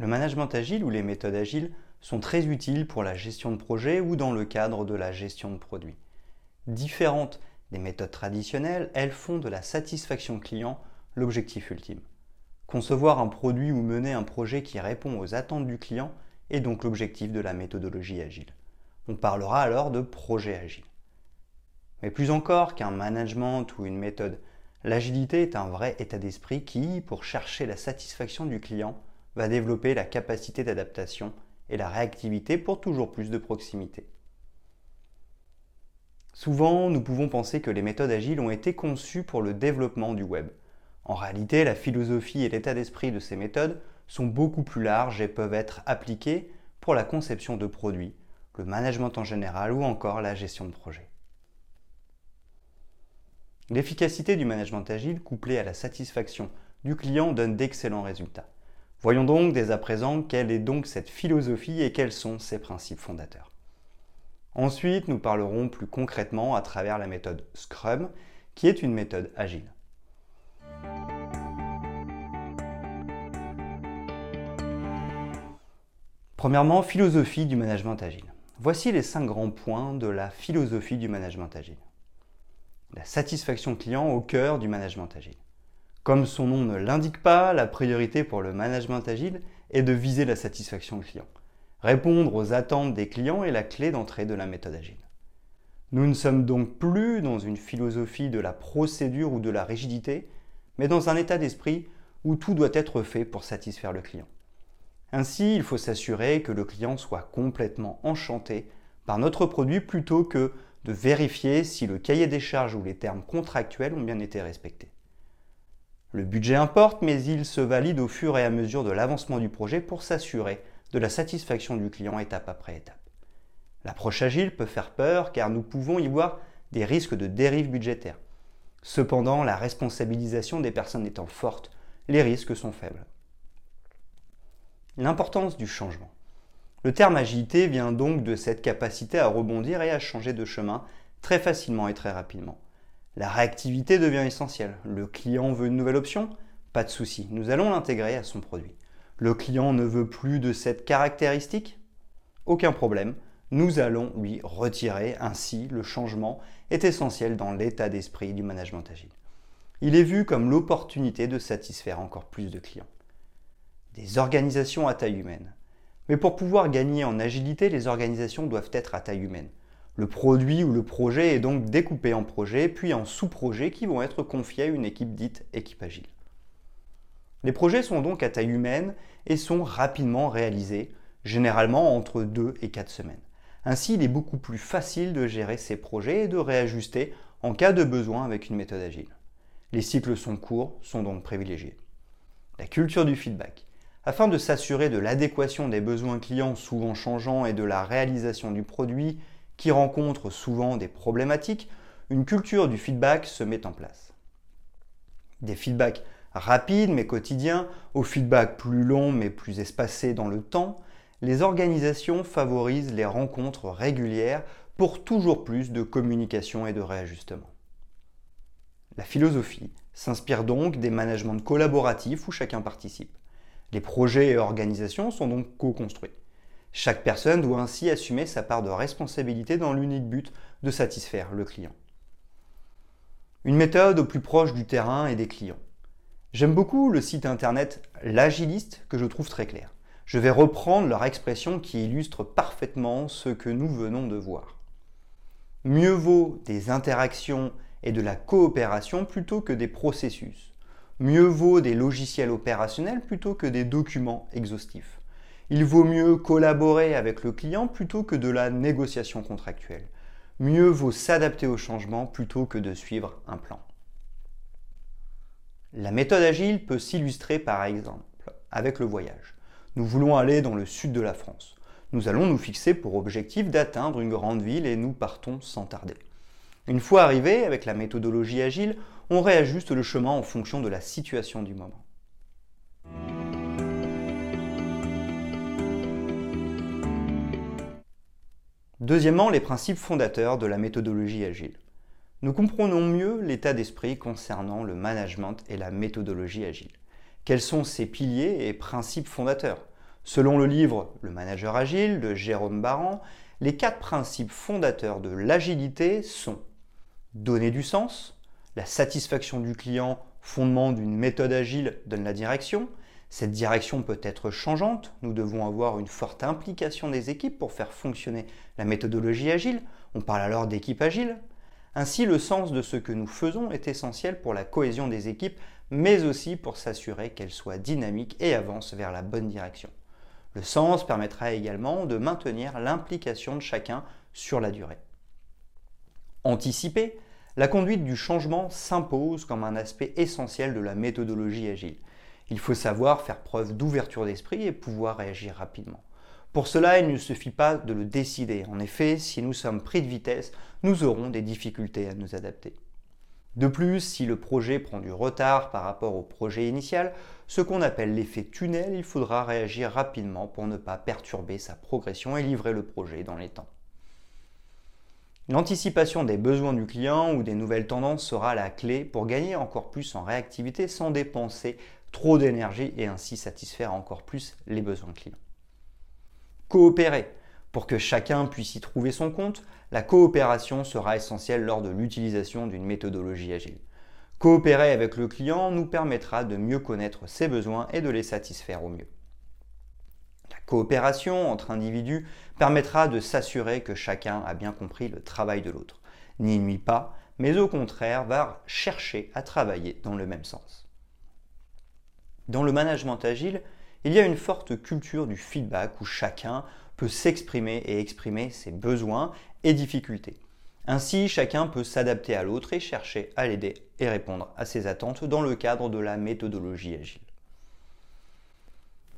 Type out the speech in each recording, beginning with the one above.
Le management agile ou les méthodes agiles sont très utiles pour la gestion de projet ou dans le cadre de la gestion de produits. Différentes des méthodes traditionnelles, elles font de la satisfaction client l'objectif ultime. Concevoir un produit ou mener un projet qui répond aux attentes du client est donc l'objectif de la méthodologie agile. On parlera alors de projet agile. Mais plus encore qu'un management ou une méthode, l'agilité est un vrai état d'esprit qui, pour chercher la satisfaction du client, va développer la capacité d'adaptation et la réactivité pour toujours plus de proximité. Souvent, nous pouvons penser que les méthodes agiles ont été conçues pour le développement du web. En réalité, la philosophie et l'état d'esprit de ces méthodes sont beaucoup plus larges et peuvent être appliquées pour la conception de produits, le management en général ou encore la gestion de projet. L'efficacité du management agile couplée à la satisfaction du client donne d'excellents résultats. Voyons donc dès à présent quelle est donc cette philosophie et quels sont ses principes fondateurs. Ensuite, nous parlerons plus concrètement à travers la méthode Scrum, qui est une méthode agile. Premièrement, philosophie du management agile. Voici les cinq grands points de la philosophie du management agile. La satisfaction client au cœur du management agile. Comme son nom ne l'indique pas, la priorité pour le management agile est de viser la satisfaction client. Répondre aux attentes des clients est la clé d'entrée de la méthode agile. Nous ne sommes donc plus dans une philosophie de la procédure ou de la rigidité, mais dans un état d'esprit où tout doit être fait pour satisfaire le client. Ainsi, il faut s'assurer que le client soit complètement enchanté par notre produit plutôt que de vérifier si le cahier des charges ou les termes contractuels ont bien été respectés. Le budget importe, mais il se valide au fur et à mesure de l'avancement du projet pour s'assurer de la satisfaction du client étape après étape. L'approche agile peut faire peur car nous pouvons y voir des risques de dérive budgétaire. Cependant, la responsabilisation des personnes étant forte, les risques sont faibles. L'importance du changement. Le terme agilité vient donc de cette capacité à rebondir et à changer de chemin très facilement et très rapidement. La réactivité devient essentielle. Le client veut une nouvelle option? Pas de souci, nous allons l'intégrer à son produit. Le client ne veut plus de cette caractéristique? Aucun problème, nous allons lui retirer. Ainsi, le changement est essentiel dans l'état d'esprit du management agile. Il est vu comme l'opportunité de satisfaire encore plus de clients. Des organisations à taille humaine. Mais pour pouvoir gagner en agilité, les organisations doivent être à taille humaine. Le produit ou le projet est donc découpé en projets, puis en sous-projets qui vont être confiés à une équipe dite équipe agile. Les projets sont donc à taille humaine et sont rapidement réalisés, généralement entre 2 et 4 semaines. Ainsi, il est beaucoup plus facile de gérer ces projets et de réajuster en cas de besoin avec une méthode agile. Les cycles sont courts, sont donc privilégiés. La culture du feedback. Afin de s'assurer de l'adéquation des besoins clients souvent changeants et de la réalisation du produit qui rencontrent souvent des problématiques, une culture du feedback se met en place. Des feedbacks rapides mais quotidiens, aux feedbacks plus longs mais plus espacés dans le temps, les organisations favorisent les rencontres régulières pour toujours plus de communication et de réajustement. La philosophie s'inspire donc des managements collaboratifs où chacun participe. Les projets et organisations sont donc co-construits. Chaque personne doit ainsi assumer sa part de responsabilité dans l'unique but de satisfaire le client. Une méthode au plus proche du terrain et des clients. J'aime beaucoup le site internet L'Agiliste que je trouve très clair. Je vais reprendre leur expression qui illustre parfaitement ce que nous venons de voir. Mieux vaut des interactions et de la coopération plutôt que des processus. Mieux vaut des logiciels opérationnels plutôt que des documents exhaustifs. Il vaut mieux collaborer avec le client plutôt que de la négociation contractuelle. Mieux vaut s'adapter au changement plutôt que de suivre un plan. La méthode agile peut s'illustrer par exemple avec le voyage. Nous voulons aller dans le sud de la France. Nous allons nous fixer pour objectif d'atteindre une grande ville et nous partons sans tarder. Une fois arrivé, avec la méthodologie agile, on réajuste le chemin en fonction de la situation du moment. Deuxièmement, les principes fondateurs de la méthodologie agile. Nous comprenons mieux l'état d'esprit concernant le management et la méthodologie agile. Quels sont ses piliers et principes fondateurs? Selon le livre Le manager agile de Jérôme Baran, les quatre principes fondateurs de l'agilité sont donner du sens, la satisfaction du client, fondement d'une méthode agile, donne la direction. Cette direction peut être changeante, nous devons avoir une forte implication des équipes pour faire fonctionner la méthodologie agile, on parle alors d'équipe agile. Ainsi, le sens de ce que nous faisons est essentiel pour la cohésion des équipes, mais aussi pour s'assurer qu'elles soient dynamiques et avancent vers la bonne direction. Le sens permettra également de maintenir l'implication de chacun sur la durée. Anticiper, la conduite du changement s'impose comme un aspect essentiel de la méthodologie agile. Il faut savoir faire preuve d'ouverture d'esprit et pouvoir réagir rapidement. Pour cela, il ne suffit pas de le décider. En effet, si nous sommes pris de vitesse, nous aurons des difficultés à nous adapter. De plus, si le projet prend du retard par rapport au projet initial, ce qu'on appelle l'effet tunnel, il faudra réagir rapidement pour ne pas perturber sa progression et livrer le projet dans les temps. L'anticipation des besoins du client ou des nouvelles tendances sera la clé pour gagner encore plus en réactivité sans dépenser trop d'énergie et ainsi satisfaire encore plus les besoins clients. Coopérer. Pour que chacun puisse y trouver son compte, la coopération sera essentielle lors de l'utilisation d'une méthodologie agile. Coopérer avec le client nous permettra de mieux connaître ses besoins et de les satisfaire au mieux. La coopération entre individus permettra de s'assurer que chacun a bien compris le travail de l'autre, n'y nuit pas, mais au contraire va chercher à travailler dans le même sens. Dans le management agile, il y a une forte culture du feedback où chacun peut s'exprimer et exprimer ses besoins et difficultés. Ainsi, chacun peut s'adapter à l'autre et chercher à l'aider et répondre à ses attentes dans le cadre de la méthodologie agile.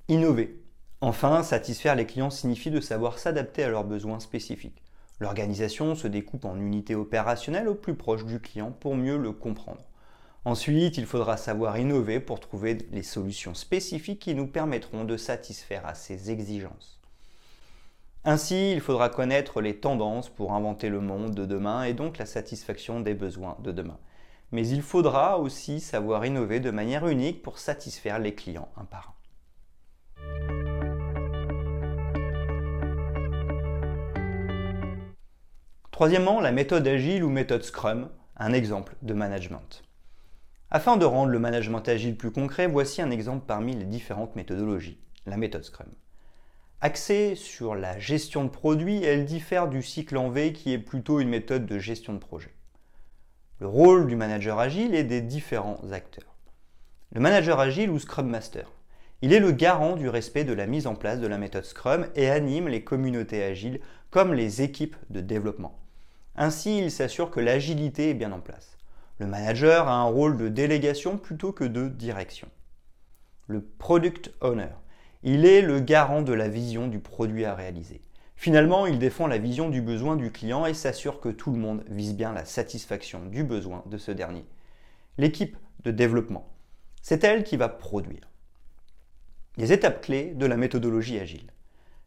Innover. Enfin, satisfaire les clients signifie de savoir s'adapter à leurs besoins spécifiques. L'organisation se découpe en unités opérationnelles au plus proche du client pour mieux le comprendre. Ensuite, il faudra savoir innover pour trouver les solutions spécifiques qui nous permettront de satisfaire à ces exigences. Ainsi, il faudra connaître les tendances pour inventer le monde de demain et donc la satisfaction des besoins de demain. Mais il faudra aussi savoir innover de manière unique pour satisfaire les clients un par un. Troisièmement, la méthode agile ou méthode Scrum, un exemple de management. Afin de rendre le management agile plus concret, voici un exemple parmi les différentes méthodologies, la méthode Scrum. Axée sur la gestion de produits, elle diffère du cycle en V qui est plutôt une méthode de gestion de projet. Le rôle du manager agile est des différents acteurs. Le manager agile ou Scrum Master. Il est le garant du respect de la mise en place de la méthode Scrum et anime les communautés agiles comme les équipes de développement. Ainsi, il s'assure que l'agilité est bien en place. Le manager a un rôle de délégation plutôt que de direction. Le product owner. Il est le garant de la vision du produit à réaliser. Finalement, il défend la vision du besoin du client et s'assure que tout le monde vise bien la satisfaction du besoin de ce dernier. L'équipe de développement, c'est elle qui va produire. Les étapes clés de la méthodologie agile.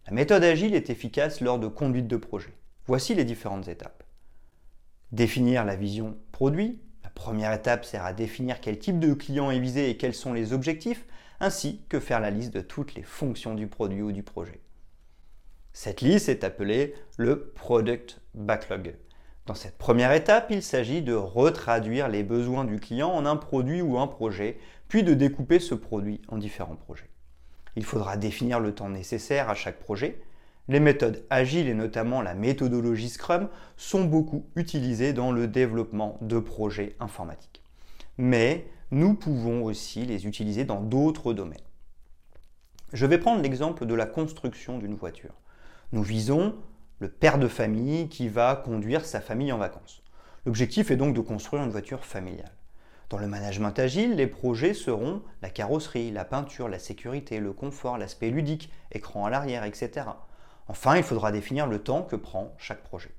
La méthode agile est efficace lors de conduite de projet. Voici les différentes étapes. Définir la vision produit, première étape sert à définir quel type de client est visé et quels sont les objectifs, ainsi que faire la liste de toutes les fonctions du produit ou du projet. Cette liste est appelée le Product Backlog. Dans cette première étape, il s'agit de retraduire les besoins du client en un produit ou un projet, puis de découper ce produit en différents projets. Il faudra définir le temps nécessaire à chaque projet, les méthodes agiles et notamment la méthodologie Scrum sont beaucoup utilisées dans le développement de projets informatiques. Mais nous pouvons aussi les utiliser dans d'autres domaines. Je vais prendre l'exemple de la construction d'une voiture. Nous visons le père de famille qui va conduire sa famille en vacances. L'objectif est donc de construire une voiture familiale. Dans le management agile, les projets seront la carrosserie, la peinture, la sécurité, le confort, l'aspect ludique, écran à l'arrière, etc. Enfin, il faudra définir le temps que prend chaque projet.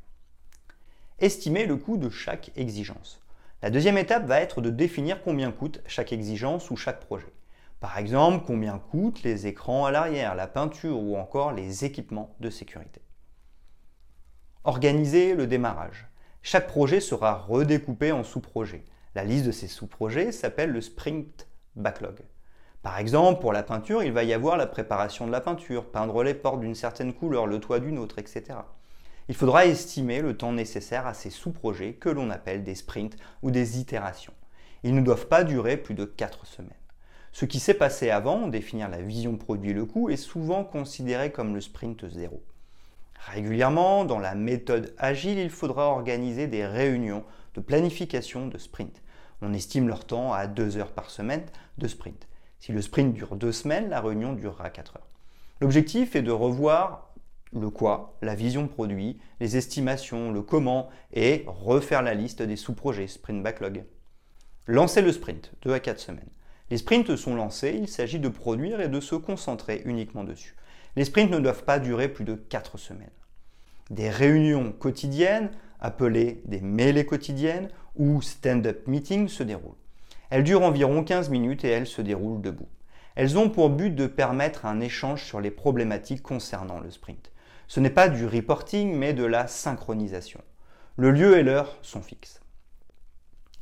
Estimer le coût de chaque exigence. La deuxième étape va être de définir combien coûte chaque exigence ou chaque projet. Par exemple, combien coûtent les écrans à l'arrière, la peinture ou encore les équipements de sécurité. Organiser le démarrage. Chaque projet sera redécoupé en sous-projets. La liste de ces sous-projets s'appelle le sprint backlog. Par exemple, pour la peinture, il va y avoir la préparation de la peinture, peindre les portes d'une certaine couleur, le toit d'une autre, etc. Il faudra estimer le temps nécessaire à ces sous-projets que l'on appelle des sprints ou des itérations. Ils ne doivent pas durer plus de 4 semaines. Ce qui s'est passé avant, définir la vision produit le coût, est souvent considéré comme le sprint zéro. Régulièrement, dans la méthode agile, il faudra organiser des réunions de planification de sprint. On estime leur temps à 2 heures par semaine de sprint. Si le sprint dure deux semaines, la réunion durera 4 heures. L'objectif est de revoir le quoi, la vision produit, les estimations, le comment et refaire la liste des sous-projets, sprint backlog. Lancer le sprint, 2 à 4 semaines. Les sprints sont lancés, il s'agit de produire et de se concentrer uniquement dessus. Les sprints ne doivent pas durer plus de 4 semaines. Des réunions quotidiennes, appelées des mêlées quotidiennes ou stand-up meetings, se déroulent. Elles durent environ 15 minutes et elles se déroulent debout. Elles ont pour but de permettre un échange sur les problématiques concernant le sprint. Ce n'est pas du reporting, mais de la synchronisation. Le lieu et l'heure sont fixes.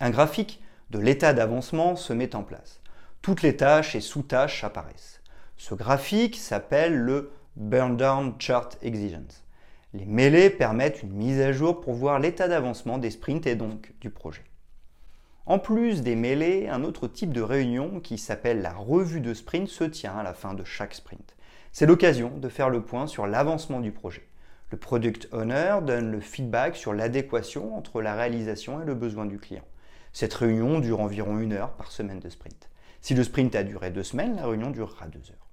Un graphique de l'état d'avancement se met en place. Toutes les tâches et sous-tâches apparaissent. Ce graphique s'appelle le Burn Down Chart Exigence. Les mêlées permettent une mise à jour pour voir l'état d'avancement des sprints et donc du projet. En plus des mêlées, un autre type de réunion qui s'appelle la revue de sprint se tient à la fin de chaque sprint. C'est l'occasion de faire le point sur l'avancement du projet. Le product owner donne le feedback sur l'adéquation entre la réalisation et le besoin du client. Cette réunion dure environ une heure par semaine de sprint. Si le sprint a duré deux semaines, la réunion durera deux heures.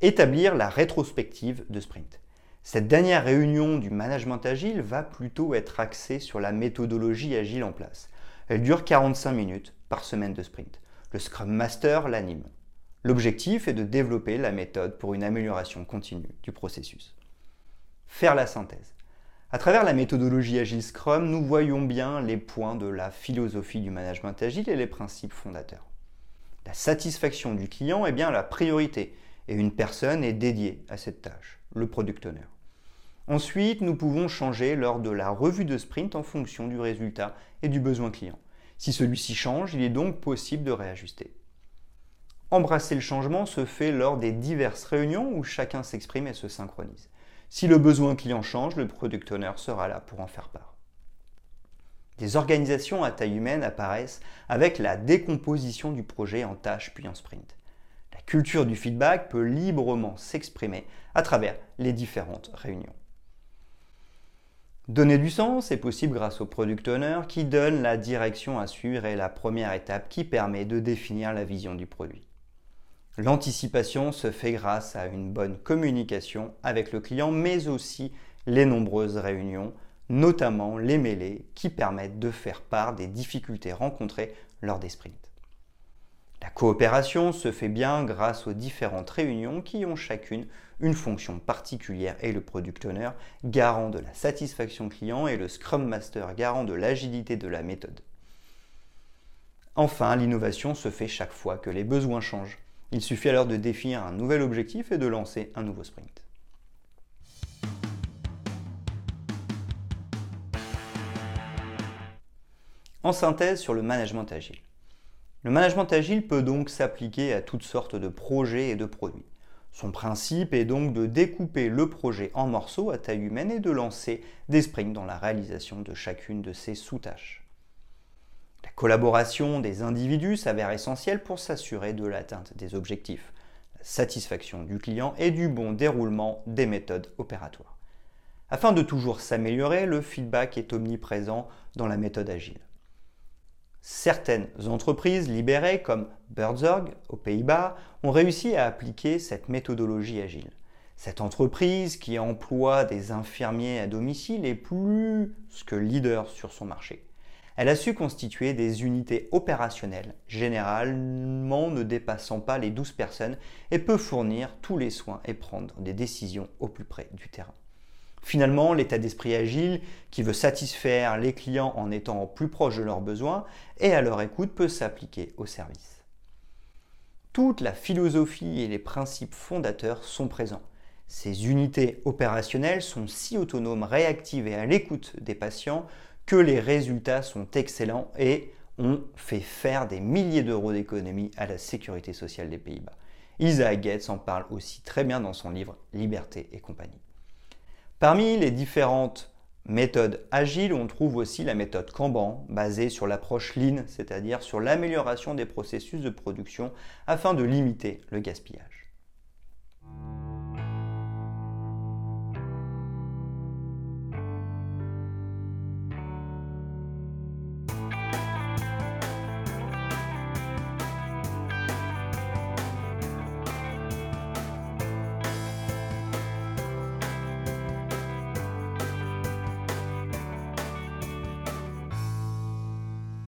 Établir la rétrospective de sprint. Cette dernière réunion du management agile va plutôt être axée sur la méthodologie agile en place. Elle dure 45 minutes par semaine de sprint. Le Scrum Master l'anime. L'objectif est de développer la méthode pour une amélioration continue du processus. Faire la synthèse. À travers la méthodologie Agile Scrum, nous voyons bien les points de la philosophie du management agile et les principes fondateurs. La satisfaction du client est bien la priorité et une personne est dédiée à cette tâche, le product owner. Ensuite, nous pouvons changer lors de la revue de sprint en fonction du résultat et du besoin client. Si celui-ci change, il est donc possible de réajuster. Embrasser le changement se fait lors des diverses réunions où chacun s'exprime et se synchronise. Si le besoin client change, le product owner sera là pour en faire part. Des organisations à taille humaine apparaissent avec la décomposition du projet en tâches puis en sprint. La culture du feedback peut librement s'exprimer à travers les différentes réunions. Donner du sens est possible grâce au product owner qui donne la direction à suivre et la première étape qui permet de définir la vision du produit. L'anticipation se fait grâce à une bonne communication avec le client, mais aussi les nombreuses réunions, notamment les mêlées, qui permettent de faire part des difficultés rencontrées lors des sprints. La coopération se fait bien grâce aux différentes réunions qui ont chacune une fonction particulière et le product owner garant de la satisfaction client et le Scrum Master garant de l'agilité de la méthode. Enfin, l'innovation se fait chaque fois que les besoins changent. Il suffit alors de définir un nouvel objectif et de lancer un nouveau sprint. En synthèse sur le management agile. Le management agile peut donc s'appliquer à toutes sortes de projets et de produits. Son principe est donc de découper le projet en morceaux à taille humaine et de lancer des sprints dans la réalisation de chacune de ses sous-tâches. La collaboration des individus s'avère essentielle pour s'assurer de l'atteinte des objectifs, la satisfaction du client et du bon déroulement des méthodes opératoires. Afin de toujours s'améliorer, le feedback est omniprésent dans la méthode agile. Certaines entreprises libérées, comme Burzorg aux Pays-Bas, ont réussi à appliquer cette méthodologie agile. Cette entreprise, qui emploie des infirmiers à domicile, est plus que leader sur son marché. Elle a su constituer des unités opérationnelles, généralement ne dépassant pas les 12 personnes, et peut fournir tous les soins et prendre des décisions au plus près du terrain. Finalement, l'état d'esprit agile, qui veut satisfaire les clients en étant plus proche de leurs besoins et à leur écoute, peut s'appliquer au service. Toute la philosophie et les principes fondateurs sont présents. Ces unités opérationnelles sont si autonomes, réactives et à l'écoute des patients que les résultats sont excellents et ont fait faire des milliers d'euros d'économies à la sécurité sociale des Pays-Bas. Isaac Gates en parle aussi très bien dans son livre Liberté et compagnie. Parmi les différentes méthodes agiles, on trouve aussi la méthode Kanban, basée sur l'approche Lean, c'est-à-dire sur l'amélioration des processus de production afin de limiter le gaspillage.